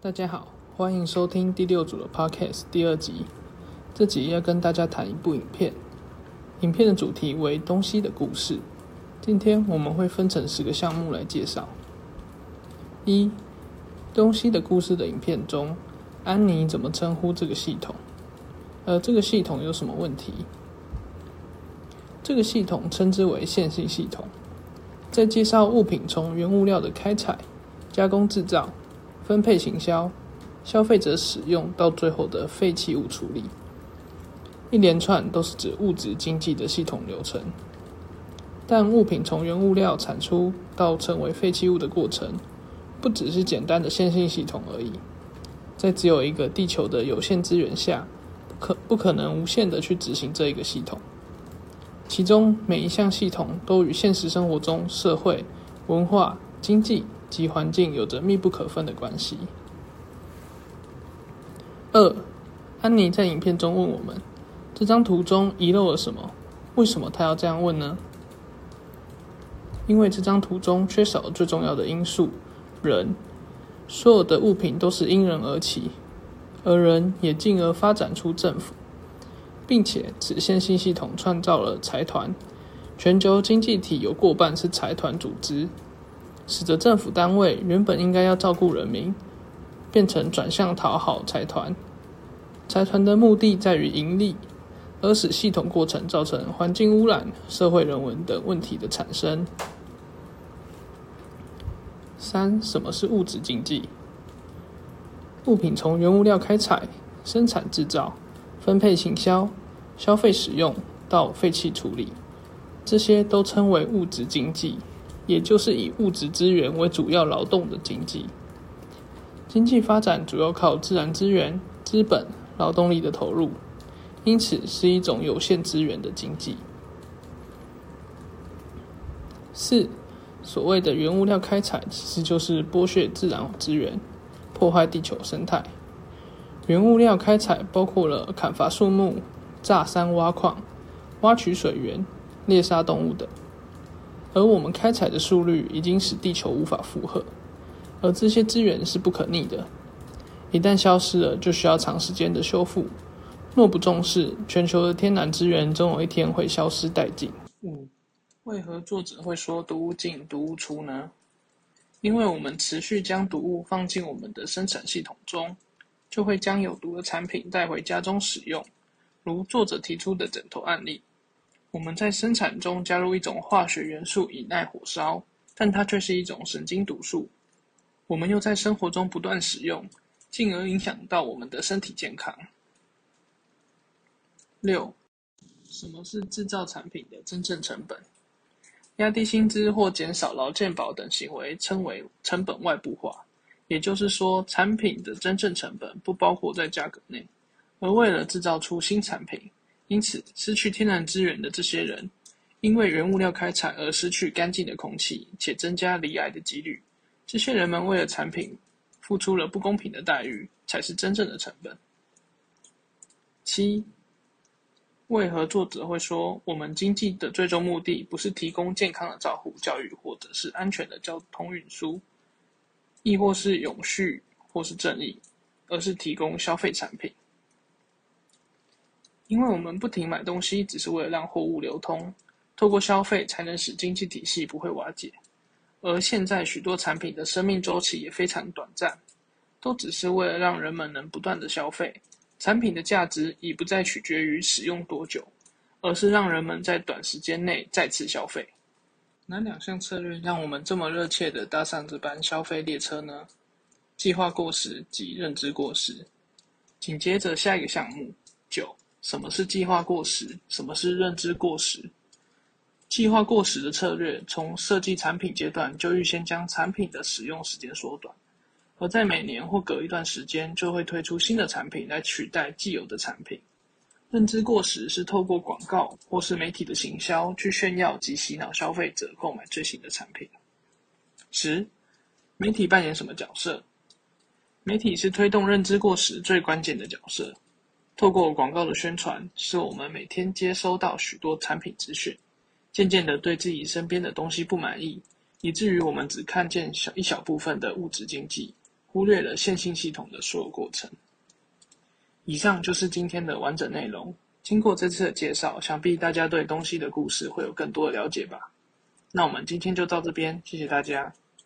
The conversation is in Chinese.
大家好，欢迎收听第六组的 Podcast 第二集。这集要跟大家谈一部影片，影片的主题为东西的故事。今天我们会分成十个项目来介绍。一、东西的故事的影片中，安妮怎么称呼这个系统？而这个系统有什么问题？这个系统称之为线性系统，在介绍物品从原物料的开采、加工制造。分配、行销、消费者使用到最后的废弃物处理，一连串都是指物质经济的系统流程。但物品从原物料产出到成为废弃物的过程，不只是简单的线性系统而已。在只有一个地球的有限资源下，不可不可能无限的去执行这一个系统。其中每一项系统都与现实生活中社会、文化、经济。及环境有着密不可分的关系。二，安妮在影片中问我们：这张图中遗漏了什么？为什么她要这样问呢？因为这张图中缺少最重要的因素——人。所有的物品都是因人而起，而人也进而发展出政府，并且此线性系统创造了财团。全球经济体有过半是财团组织。使得政府单位原本应该要照顾人民，变成转向讨好财团。财团的目的在于盈利，而使系统过程造成环境污染、社会人文等问题的产生。三，什么是物质经济？物品从原物料开采、生产制造、分配行销、消费使用到废弃处理，这些都称为物质经济。也就是以物质资源为主要劳动的经济，经济发展主要靠自然资源、资本、劳动力的投入，因此是一种有限资源的经济。四，所谓的原物料开采，其实就是剥削自然资源，破坏地球生态。原物料开采包括了砍伐树木、炸山挖矿、挖取水源、猎杀动物等。而我们开采的速率已经使地球无法负荷，而这些资源是不可逆的，一旦消失了，就需要长时间的修复。若不重视，全球的天然资源总有一天会消失殆尽。五，为何作者会说“毒物进，毒物出”呢？因为我们持续将毒物放进我们的生产系统中，就会将有毒的产品带回家中使用，如作者提出的枕头案例。我们在生产中加入一种化学元素以耐火烧，但它却是一种神经毒素。我们又在生活中不断使用，进而影响到我们的身体健康。六，什么是制造产品的真正成本？压低薪资或减少劳健保等行为称为成本外部化，也就是说，产品的真正成本不包括在价格内，而为了制造出新产品。因此，失去天然资源的这些人，因为原物料开采而失去干净的空气，且增加罹癌的几率。这些人们为了产品付出了不公平的待遇，才是真正的成本。七，为何作者会说我们经济的最终目的不是提供健康的照护、教育，或者是安全的交通运输，亦或是永续，或是正义，而是提供消费产品？因为我们不停买东西，只是为了让货物流通，透过消费才能使经济体系不会瓦解。而现在许多产品的生命周期也非常短暂，都只是为了让人们能不断的消费。产品的价值已不再取决于使用多久，而是让人们在短时间内再次消费。哪两项策略让我们这么热切的搭上这班消费列车呢？计划过时及认知过时。紧接着下一个项目九。什么是计划过时？什么是认知过时？计划过时的策略，从设计产品阶段就预先将产品的使用时间缩短，而在每年或隔一段时间就会推出新的产品来取代既有的产品。认知过时是透过广告或是媒体的行销去炫耀及洗脑消费者购买最新的产品。十，媒体扮演什么角色？媒体是推动认知过时最关键的角色。透过广告的宣传，使我们每天接收到许多产品资讯，渐渐的对自己身边的东西不满意，以至于我们只看见小一小部分的物质经济，忽略了线性系统的所有过程。以上就是今天的完整内容。经过这次的介绍，想必大家对东西的故事会有更多的了解吧。那我们今天就到这边，谢谢大家。